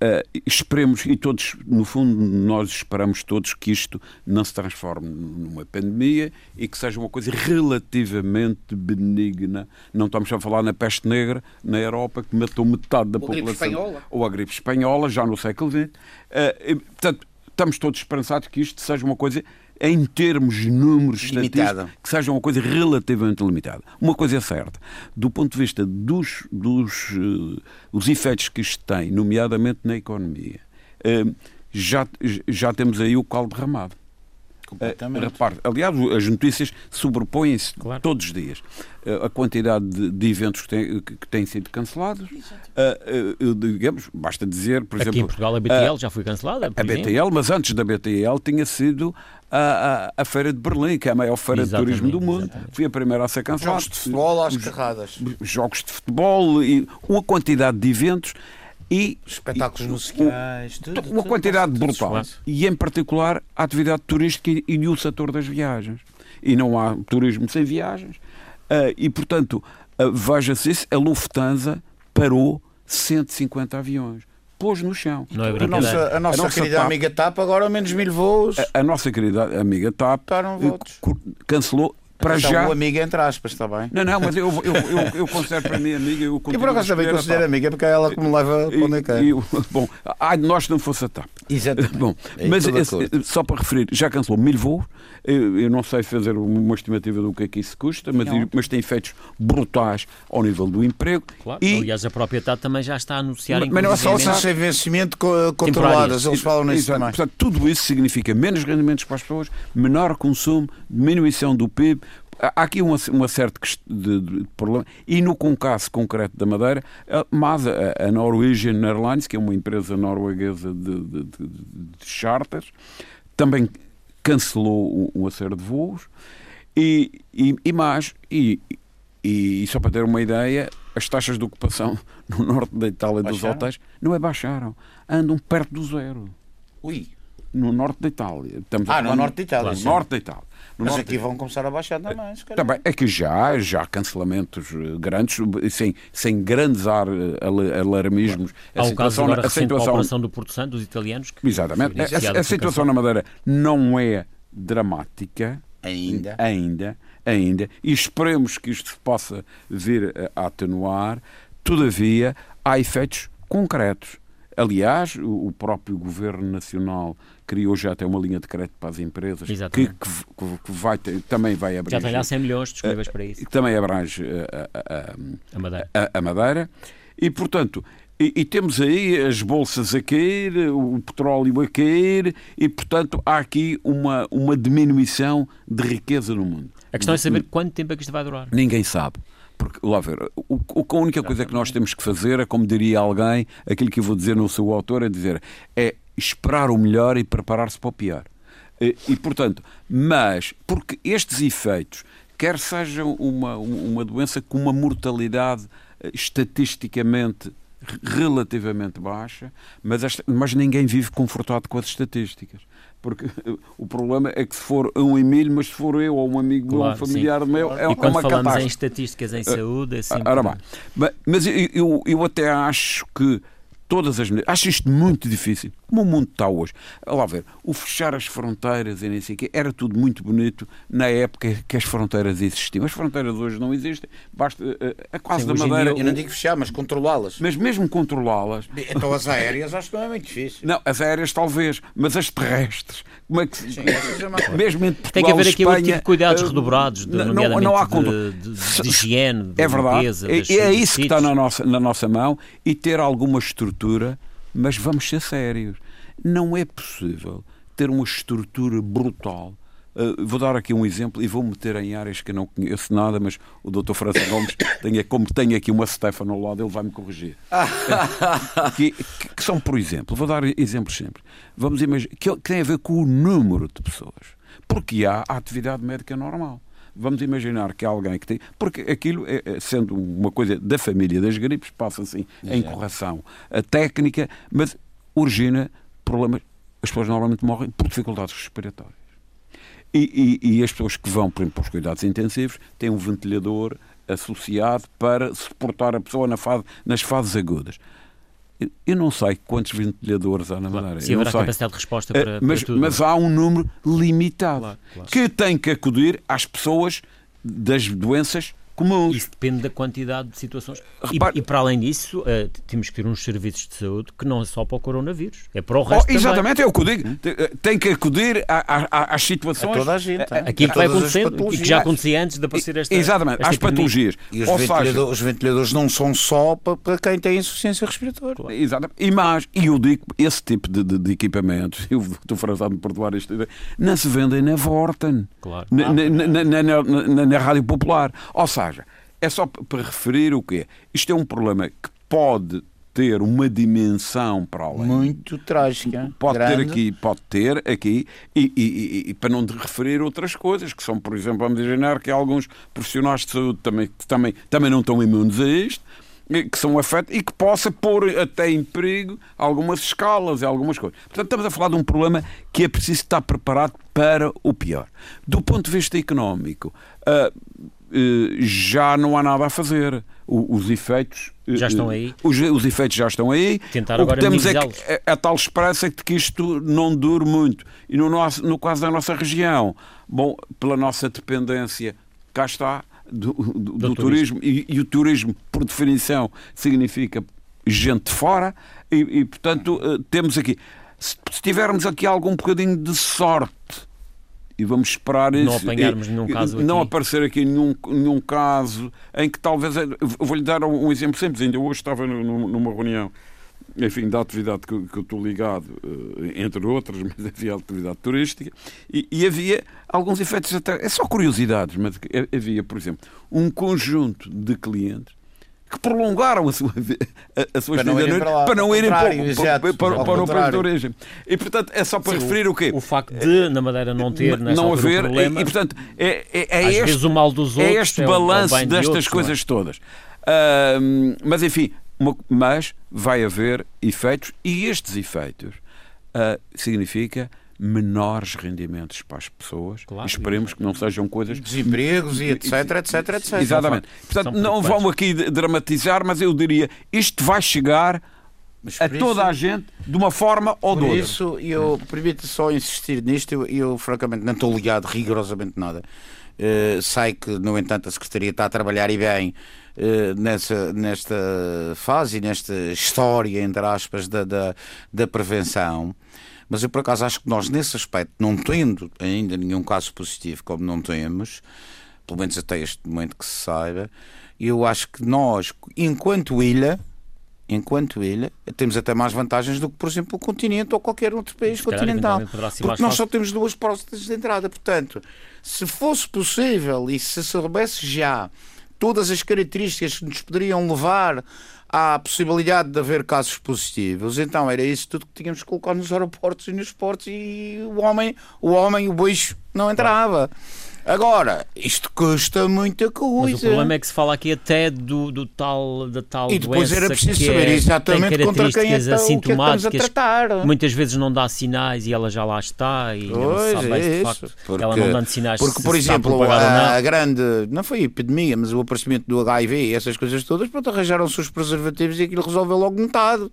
Eh, esperemos, e todos, no fundo, nós esperamos todos que isto não se transforme numa pandemia e que seja uma coisa relativamente benigna. Não estamos a falar na peste negra na Europa, que matou metade da Ou população. espanhola. Ou a gripe espanhola, já no século XX. Eh, e, portanto, estamos todos esperançados que isto seja uma coisa, em termos de números estatísticos, que seja uma coisa relativamente limitada. Uma coisa é certa, do ponto de vista dos, dos eh, os efeitos que isto tem, nomeadamente na economia, eh, já, já temos aí o caldo derramado. Completamente. repare, aliás, as notícias sobrepõem-se Claro. todos os dias. Eh, a quantidade de, de eventos que têm, que, que têm sido cancelados, eh, digamos, basta dizer, por Aqui exemplo, em Portugal a BTL já foi cancelada. a exemplo. BTL, mas antes da BTL tinha sido a, a, a Feira de Berlim, que é a maior feira Exatamente, de turismo do mundo. exatamente. Foi a primeira a ser cancelada. Jogos de futebol às carradas. Jogos de futebol e uma quantidade de eventos e Espetáculos e- musicais, tudo, uma tudo, quantidade tudo, brutal. E em particular a atividade turística e, e o setor das viagens. E não há turismo sem viagens. Ah, e portanto, ah, veja-se isso, a Lufthansa parou 150 aviões. Pôs no chão. Não é A nossa, a nossa, A nossa querida TAP- amiga TAP agora ao menos mil voos. A, a nossa querida amiga TAP eh, cancelou para Atenção, já. O amigo entre aspas, está bem? Não, não, mas eu, eu, eu, eu considero para mim amiga. Eu E por acaso também considero amiga, porque é ela que me leva para onde é que é. Bom, ai de nós não fosse a TAP. Exatamente. Bom, É mas esse- só para referir, já cancelou mil voos. Eu, eu não sei fazer uma estimativa do que é que isso custa, mas, mas tem efeitos brutais ao nível do emprego. Claro. E, Aliás, a própria TAP também já está a anunciar Mas- mas não é só sem vencimento co- controladas, eles falam nisso Exato. também. Portanto, tudo isso significa menos rendimentos para as pessoas, menor consumo, diminuição do PIB. Há aqui uma, uma certa de, de- problema. E no com- caso concreto da Madeira, a- mas a, a Norwegian Airlines, que é uma empresa norueguesa de, de, de, de charters, também cancelou um- uma série de voos. E, e, e mais, e, e, e só para ter uma ideia, as taxas de ocupação no norte da Itália dos Baixaram? hotéis não é baixaram, andam perto do zero. Ui. No norte da Itália. Estamos a Ah, no norte da Itália, No sim. norte da Itália. No Mas aqui vão começar a baixar também, se calhar. Também, é que já, já há cancelamentos eh, grandes, sem, sem grandes ar, eh, ala- alarmismos. Há o caso situação- agora a situação- operação do Porto Santo, dos italianos. Que Exatamente. A- A, a situação na Madeira não é dramática. Ainda. Ainda, ainda. E esperemos que isto se possa vir a- a atenuar. Todavia, há efeitos concretos. Aliás, o o próprio Governo Nacional criou já até uma linha de crédito para as empresas que, que- que vai ter- também vai Já abranger. tem lá 100 milhões disponíveis para isso. que também abrange eh, a- a- a- A Madeira. a, a Madeira. E, portanto, e, e temos aí as bolsas a cair, o petróleo a cair, e, portanto, há aqui uma, uma diminuição de riqueza no mundo. A questão é saber quanto tempo é que isto vai durar. Ninguém sabe. Porque, lá ver, o, a única coisa que nós temos que fazer é, como diria alguém, aquilo que eu vou dizer no seu autor, é dizer, é esperar o melhor e preparar-se para o pior. E, e, portanto, mas, porque estes efeitos, quer sejam uma, uma doença com uma mortalidade eh, estatisticamente relativamente baixa, mas, esta- mas ninguém vive confortado com as estatísticas. Porque o problema é que se for um Emílio, mas se for eu ou um amigo meu, Claro, um familiar meu, é, e é quando uma falamos em catástrofe. estatísticas em saúde, é sempre... Ora bem, ma- mas eu, eu, eu até acho que todas as medidas. Acho isto muito difícil. Como o mundo está hoje. Lá ver, o fechar as fronteiras e nem sei o quê, era tudo muito bonito na época que as fronteiras existiam. As fronteiras hoje não existem. Basta eh, a quase Sim, da Madeira. dia Eu não digo fechar, mas controlá-las. Mas mesmo controlá-las. Então as aéreas acho que não é muito difícil. Não, as aéreas talvez, mas as terrestres. Como é que se- Sim, é mesmo entre Tem que haver Portugal aqui outro tipo Espanha, de cuidados eh, redobrados, de, não- não, nomeadamente não há de, de, de higiene, de É verdade. limpeza. É, das- é dos isso que está na nossa, na nossa mão e ter alguma estrutura, mas vamos ser sérios. Não é possível ter uma estrutura brutal. Uh, vou dar aqui um exemplo e vou meter em áreas que eu não conheço nada, mas o Dr. França Gomes, tem, como tem aqui uma Stefano ao lado, ele vai me corrigir. que, que- são, por exemplo, vou dar exemplos sempre. Vamos imaginar que, que tem a ver com o número de pessoas. Porque há a atividade médica normal. Vamos imaginar que há alguém que tem. Porque aquilo, é, sendo uma coisa da família das gripes, passa assim em correção a técnica, mas origina problemas. As pessoas normalmente morrem por dificuldades respiratórias. E, e- e as pessoas que vão, por exemplo, para os cuidados intensivos têm um ventilador associado para suportar a pessoa na fase- nas fases agudas. Eu- não sei quantos ventiladores há na Madeira. Se haverá capacidade de resposta Eh, para, mas, para tudo. mas há um número limitado Claro, claro. que tem que acudir às pessoas das doenças comuns. Isso depende da quantidade de situações. E- Repare- E, para além disso, eh, t- temos que ter uns serviços de saúde que não é só para o coronavírus, é para o Oh, resto também. exatamente, é o que eu digo. Tem- Tem que acudir a- a- a- às situações. A toda a gente. a- a- hein? Aquilo A que vai acontecendo e que já acontecia antes de aparecer esta Exatamente, esta às epidemia. patologias. E os Ou seja, ventiladores, os ventiladores não são só para, para quem tem insuficiência respiratória. Exatamente. E mais, e eu digo, esse tipo de, de, de equipamentos, eu estou frasado de perdoar esta ideia, não se vendem na Vorten, Claro. na, na, na, na- na- na- na Rádio Popular. Ou seja, é só para referir o quê? Isto é um problema que pode ter uma dimensão para além. Muito trágica. Pode ter grande. aqui, pode ter aqui, e, e- e- e para não referir outras coisas, que são, por exemplo, vamos imaginar que alguns profissionais de saúde também, que também, também não estão imunes a isto, que são afetos e que possa pôr até em perigo algumas escalas e algumas coisas. Portanto, estamos a falar de um problema que é preciso estar preparado para o pior. Do ponto de vista económico, eh, já não há nada a fazer. Os efeitos eh, Já estão aí. Os, os efeitos já estão aí. Tentar o que agora temos é que a, a tal esperança de que isto não dure muito. E no, nosso, no caso da nossa região, bom, pela nossa dependência, cá está, do, do- do turismo, E, e o turismo, por definição, significa gente de fora, e, e, portanto eh, temos aqui. Se, se tivermos aqui algum bocadinho de sorte, e vamos esperar Não isso, apanharmos e- nenhum caso não aqui. aparecer aqui nenhum, nenhum caso em que talvez. eu Vou-lhe dar um exemplo simples. Ainda hoje estava nu- nu- numa reunião, enfim, da atividade que, que eu estou ligado, eh, entre outras, mas havia atividade turística, e, e havia alguns efeitos até. É só curiosidades, mas havia, por exemplo, um conjunto de clientes que prolongaram a sua, a, a sua Para não na- para lá, para não irem para, exato, para, para, para o país de origem. E, portanto, é só para Sim, referir o quê? O facto de, na Madeira, não ter, não altura, haver, problema, e, e, portanto, é, é, é este, vezes o mal dos é outros este é o- é balanço bem de destas outros, não é? coisas todas. Ahm, mas, enfim, uma- mas vai haver efeitos, e estes efeitos ah, significa menores rendimentos para as pessoas. Claro. Esperemos que não sejam coisas Desempregos e etc, etc, etc. Exatamente. Portanto, não vamos aqui dramatizar, mas eu diria isto vai chegar Mas a por toda isso- a gente de uma forma ou de Por outra. isso, eu permito só insistir nisto, eu, eu francamente não estou ligado rigorosamente nada. Eh, sei que, no entanto, a Secretaria está a trabalhar e bem eh, nessa, nesta fase e nesta história, entre aspas, da, da, da prevenção. Mas eu, por acaso, acho que nós, nesse aspecto, não tendo ainda nenhum caso positivo, como não temos, pelo menos até este momento que se saiba, eu acho que nós, enquanto ilha, enquanto ilha, temos até mais vantagens do que, por exemplo, o continente ou qualquer outro país calhar, continental. Porque nós fácil. só temos duas portas de entrada. Portanto, se fosse possível e se soubesse já todas as características que nos poderiam levar à possibilidade de haver casos positivos, então era isso tudo que tínhamos que colocar nos aeroportos e nos portos e o homem, o homem, o bicho não entrava. Agora, isto custa muita coisa. Mas o problema é que se fala aqui até do, do tal, da tal E depois era preciso saber é, exatamente contra quem é que, características está- o que é assintomáticas tratar. muitas vezes não dá sinais e ela já lá está e ainda não Pois sabe bem é de isso. facto Porque- ela não dando sinais Porque, por exemplo, a, a grande, não foi a epidemia, mas o aparecimento do HIV e essas coisas todas, pronto, arranjaram-se os preservativos e aquilo resolveu logo metade.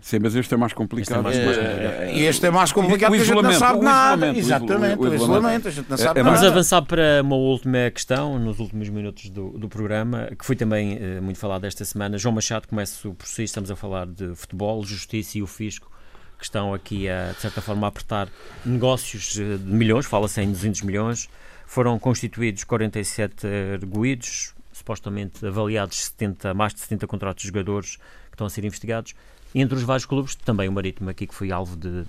Sim, mas este é mais complicado. Este é mais Eh, E este é mais complicado O porque a gente não sabe nada. Exatamente, isolamento. o isolamento, a gente não É- sabe é Vamos nada. avançar para uma última questão, nos últimos minutos do, do programa, que foi também eh, muito falado esta semana. João Machado, começo por si, estamos a falar de futebol, justiça e o fisco, que estão aqui, a, de certa forma, a apertar negócios eh, de milhões, fala-se em 200 milhões. Foram constituídos 47 arguídos, supostamente avaliados 70, mais de 70 contratos de jogadores que estão a ser investigados. Entre os vários clubes, também o Marítimo aqui, que foi alvo de,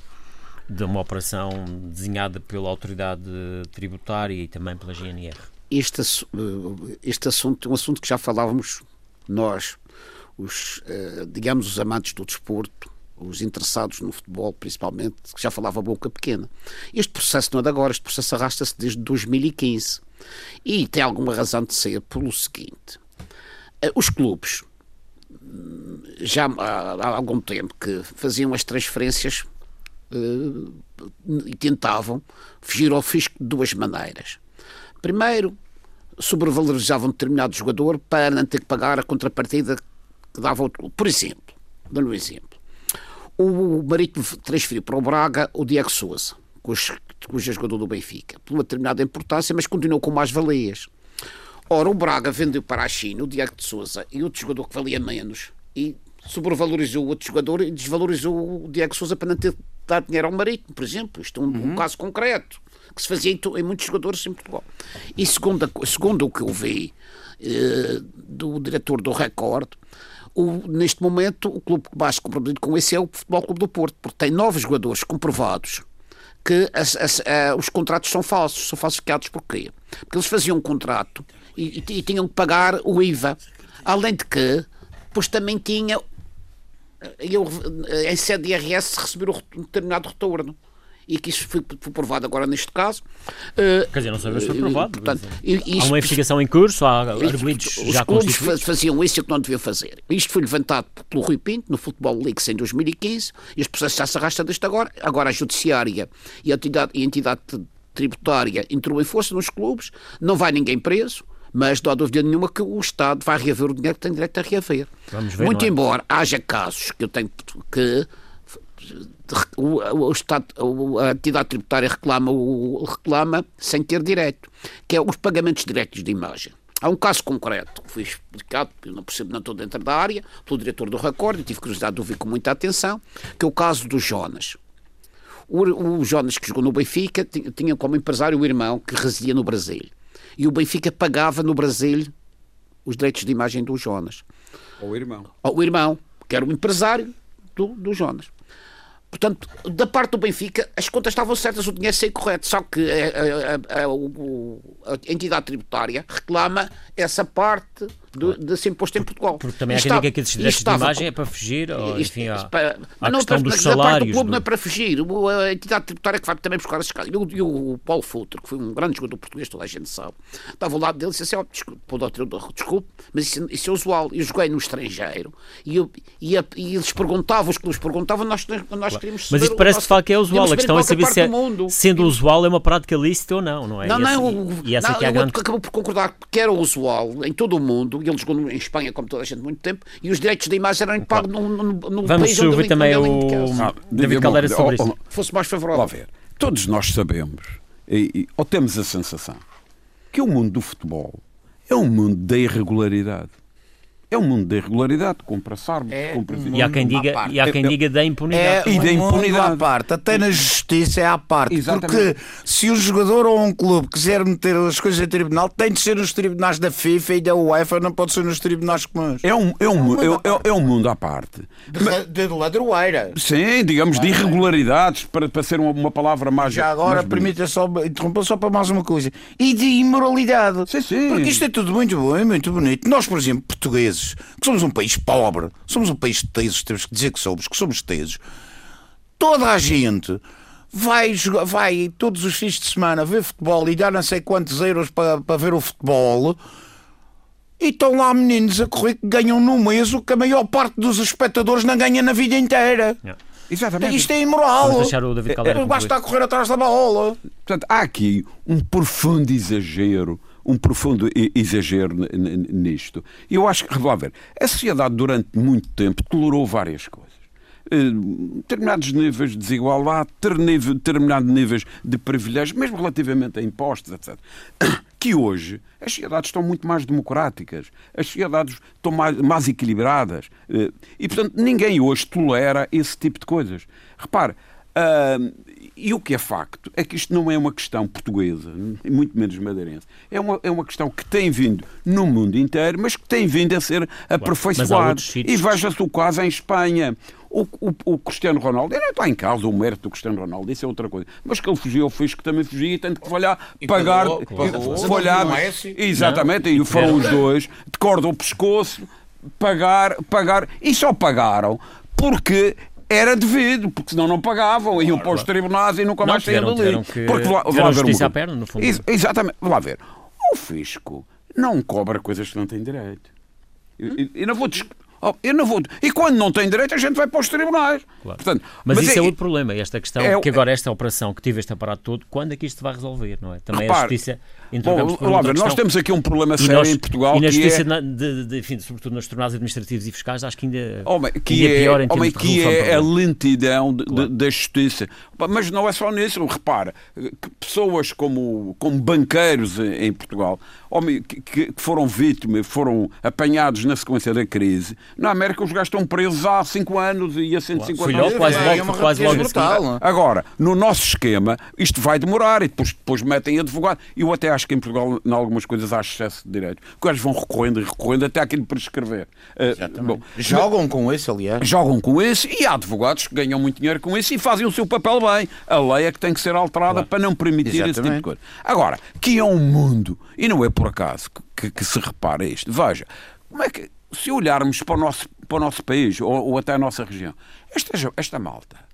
de uma operação desenhada pela autoridade tributária e também pela GNR. este, eh, este assunto é um assunto que já falávamos nós, os, eh, digamos, os amantes do desporto, os interessados no futebol, principalmente, que já falava boca pequena. Este processo não é de agora, este processo arrasta-se desde 2015. E tem alguma razão de ser pelo seguinte: eh, os clubes já há, algum tempo que faziam as transferências eh, e tentavam fugir ao fisco de duas maneiras. Primeiro, sobrevalorizavam determinado jogador para não ter que pagar a contrapartida que dava outro. Por exemplo, dando um exemplo, o Marítimo transferiu para o Braga o Diego Souza, cujo, cujo é jogador do Benfica, por uma determinada importância, mas continuou com mais valias. Ora, o Braga vendeu para a China o Diego de Souza e outro jogador que valia menos e sobrevalorizou o outro jogador e desvalorizou o Diego Souza para não ter dado dinheiro ao Marítimo, por exemplo. Isto é um, um caso concreto que se fazia em, em, muitos jogadores em Portugal. E segundo, segundo o que eu vi eh, do diretor do Record, o, neste momento o clube mais comprometido com esse é o Futebol Clube do Porto, porque tem novos jogadores comprovados que as, as, uh, os contratos são falsos, são falsificados. Porquê? Porque eles faziam um contrato e, e, e tinham que pagar o IVA. Além de que, pois também tinha, eu, em sede de IRS, receber um determinado retorno e que isso foi, foi provado agora neste caso. Uh, Quer dizer, não sabemos se foi provado. Portanto, isto, há uma investigação em curso, há arguidos já. Os faziam isso que não deviam fazer. Isto foi levantado pelo Rui Pinto no Futebol League em 2015 e este processo já se arrasta desde agora. Agora a Judiciária e a entidade, a entidade tributária entrou em força nos clubes, não vai ninguém preso mas não há dúvida nenhuma que o Estado vai reaver o dinheiro que tem direito a reaver. Ver, Muito é? embora haja casos que eu tenho que o, o Estado, a entidade tributária reclama, o, reclama sem ter direito, que é os pagamentos diretos de imagem. Há um caso concreto que foi explicado, eu não percebo, não estou dentro da área, pelo diretor do Record, tive curiosidade de ouvir com muita atenção, que é o caso do Jonas. O, o Jonas, que jogou no Benfica, tinha, tinha como empresário o irmão que residia no Brasil. E o Benfica pagava no Brasil os direitos de imagem do Jonas. Ou o irmão. Ou o irmão, que era o empresário do, do Jonas. Portanto, da parte do Benfica, as contas estavam certas, o dinheiro saiu correto, só que a, a, a, a, entidade tributária reclama essa parte do, desse imposto em Portugal. Porque também há quem diga que esses direitos de imagem é para fugir, ou, enfim, isto, para, a não, questão para, dos salários. Parte do clube do... não é para fugir, a entidade tributária que vai também buscar esses casos. E o, Paulo Futre, que foi um grande jogador português, toda a gente sabe, estava ao lado dele e disse assim, oh, desculpe, desculpe, mas isso, isso, é usual. Eu joguei no estrangeiro e, eu, e, e eles perguntavam, os clubes perguntavam, nós, nós queríamos Mas isso parece de facto que é usual. A questão é saber se é, sendo usual é uma prática lícita ou não, não é? Não, e não, essa, e essa não, que é a grande... acabou por concordar que era usual em todo o mundo, e ele jogou em Espanha, como toda a gente, muito tempo, e os direitos de imagem eram pagos no, no, no Vamos país onde ouvir também o ah, David Caldeira sobre isso. Fosse mais favorável. ver, todos nós sabemos, e, e, ou temos a sensação, que o mundo do futebol é um mundo da irregularidade. É um mundo da irregularidade, compra-se armas, é compra um e há quem diga E há quem diga da impunidade. É e da impunidade. à parte, até na justiça é à parte. Exatamente. Porque se um jogador ou um clube quiser meter as coisas em tribunal, tem de ser nos tribunais da FIFA e da UEFA, não pode ser nos tribunais comuns. É um, é um, é, é, é um mundo à parte. De, de ladroeira. Sim, digamos, de irregularidades, para, para ser uma, uma palavra mais. Já agora, permita só interromper só para mais uma coisa. E de imoralidade. Sim, sim. Porque isto é tudo muito bom e muito bonito. Nós, por exemplo, portugueses, que somos um país pobre, somos um país de tesos, temos que dizer que somos, que somos tesos. Toda a gente vai, vai todos os fins de semana ver futebol e dá não sei quantos euros para, para ver o futebol. E estão lá meninos a correr que ganham no mês o que a maior parte dos espectadores não ganha na vida inteira. Yeah. Exatamente. Isto é imoral. David Caldeira. Basta a correr atrás da bola. Portanto, há aqui um profundo exagero um profundo exagero nisto. Eu acho que, vamos ver, a sociedade durante muito tempo tolerou várias coisas. Eh, determinados níveis de desigualdade, determinados níveis de privilégios, mesmo relativamente a impostos, etc. Que hoje as sociedades estão muito mais democráticas, as sociedades estão mais, mais equilibradas. Eh, e, portanto, ninguém hoje tolera esse tipo de coisas. Repare, Uh, e o que é facto é que isto não é uma questão portuguesa, muito menos madeirense. É uma, é uma questão que tem vindo no mundo inteiro, mas que tem vindo a ser aperfeiçoada. E veja-se o caso em Espanha. O, o, o, Cristiano Ronaldo, não está em causa o mérito do Cristiano Ronaldo, isso é outra coisa. Mas que ele fugiu ao fisco também fugia e tem que falhar, e pagar, falhar. Exatamente, não? e foram os dois, de corda ao pescoço, pagar, pagar, e só pagaram porque era devido, porque senão não pagavam, iam para os tribunais e nunca mais saíram dali. Que, porque lá, lá ver uma... à perna, no fundo. Ex exatamente, lá ver. O fisco não cobra coisas que não tem direito. Hum? E, não vou Oh, eu não vou. E quando não tem direito, a gente vai para os tribunais. Claro. Portanto, mas, mas, isso é, é outro problema, esta questão, é, que agora esta operação que tive este aparato todo, quando é que isto vai resolver, não é? Também repare, a justiça Bom, ver, nós temos aqui um problema sério nós, em Portugal. E na justiça, é... de, de, enfim, sobretudo nos tribunais administrativos e fiscais, acho que ainda, homem, que ainda é, pior em termos homem, que é a lentidão claro. da justiça. Mas não é só nisso, repara, que pessoas como, como banqueiros em, em Portugal que, que foram vítimas, foram apanhados na sequência da crise. Na América os gajos estão presos há 5 anos e a 150 Foi anos. quase É, é logo, uma quase logo brutal. Agora, no nosso esquema, isto vai demorar e depois, depois metem advogado. Eu até acho que em Portugal, em algumas coisas, há excesso de direitos. Os gajos vão recorrendo e recorrendo até aquilo para escrever. Uh, bom, Jogam com esse, aliás. jogam com esse e há advogados que ganham muito dinheiro com isso e fazem o seu papel bem. A lei é que tem que ser alterada para não permitir esse tipo de Exatamente. coisa. Agora, que é um mundo, e não é por acaso que, que se repara isto. Veja, como é que, se olharmos para o nosso, para o nosso país ou, ou até a nossa região, esta, esta malta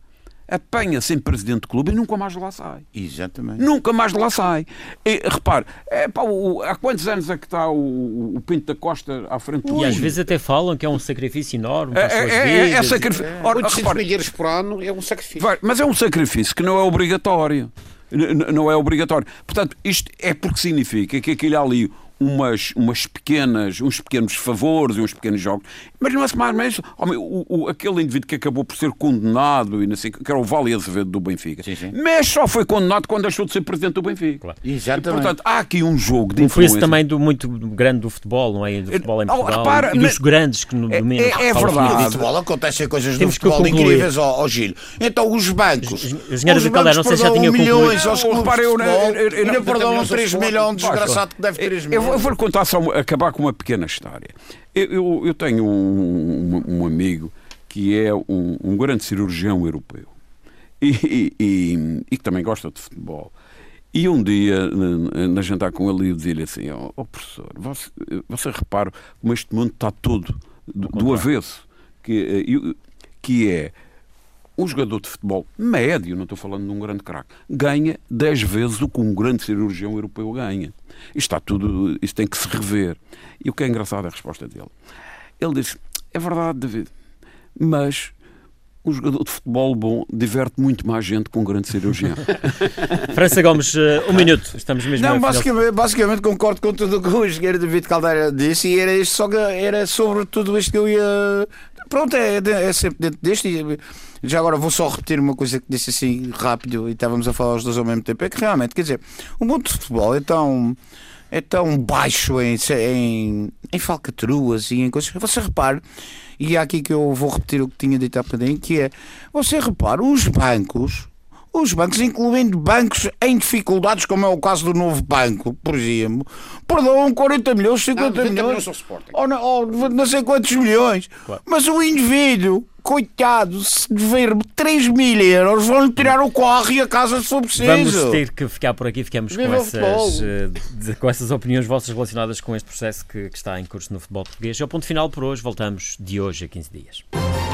apanha-se em presidente de clube e nunca mais de lá sai. Exatamente. Nunca mais de lá sai. E, repare, é, pá, o- há quantos anos é que está o, o Pinto da Costa à frente do E às vezes até falam que é um sacrifício enorme É, para as suas é, é, é vidas. sacrifício. Ora, 800 repare, milheiros por ano é um sacrifício. Vai, mas é um sacrifício que não é obrigatório. N- n- Não é obrigatório. Portanto, isto é porque significa que aquilo há ali umas, umas pequenas, uns pequenos favores e uns pequenos jogos. Mas não é mais ou menos. homem, o, o- aquele indivíduo que acabou por ser condenado, e não sei, que era o Vale Azevedo do Benfica, Sim, sim. mas só foi condenado quando deixou de ser presidente do Benfica. Claro. E, Exatamente. portanto, há aqui um jogo de influência. também do muito grande do futebol, não é? Do futebol em Oh, Portugal repara, e dos grandes que no É- dominam. é- é Fala-se verdade. No futebol acontecem coisas Temos no futebol concluir. incríveis, ó ó, Gil. Então os bancos. O engenheiro os Vitor Caldeira, não sei se já bancos tinha perdoam concluído. milhões aos Não, clubes repara, eu- futebol eu- eu- eu e não- eu- 3 eu- milhões, desgraçado que deve 3 Eu, milhões. eu vou-lhe contar só, acabar com uma pequena história. Eu, eu- eu tenho um, um- um amigo que é um, um grande cirurgião europeu e, e- e- que também gosta de futebol. E um dia, na, na jantar com ele, eu dizia-lhe assim: Ó ó, professor, você, você repara como este mundo está todo do, do avesso, que, eh, eu- que é um jogador de futebol médio, não estou falando de um grande craque, ganha 10 vezes o que um grande cirurgião europeu ganha. Isto está tudo, isto tem que se rever. E o que é engraçado é a resposta dele. Ele disse: É verdade, David, mas um jogador de futebol bom diverte muito mais gente que um grande cirurgião. França Gomes, eh, um minuto. Estamos mesmo Não, basicamente, basicamente concordo com tudo o que o engenheiro David Caldeira disse e era, isto só que era sobre tudo isto que eu ia. Pronto, é, é sempre dentro deste. e Já agora vou só repetir uma coisa que disse assim rápido e estávamos a falar os dois ao mesmo tempo. É que realmente, quer dizer, o mundo de futebol é tão, é tão baixo em, em, em falcatruas e em coisas. Você repare, e é aqui que eu vou repetir o que tinha dito há bocadinho, que é, você repara, os bancos os bancos, incluindo bancos em dificuldades, como é o caso do novo banco, por exemplo, perdoam 40 milhões, 50 Não, 90 milhões, milhões ou não, ou não sei quantos milhões. Mas o indivíduo, coitado, se dever 3 mil euros, vão-lhe tirar o carro e a casa se for preciso. Vamos ter que ficar por aqui. Ficamos com essas, eh, de- com essas opiniões vossas relacionadas com este processo que, que está em curso no futebol português. É o ponto final por hoje. Voltamos de hoje a 15 dias.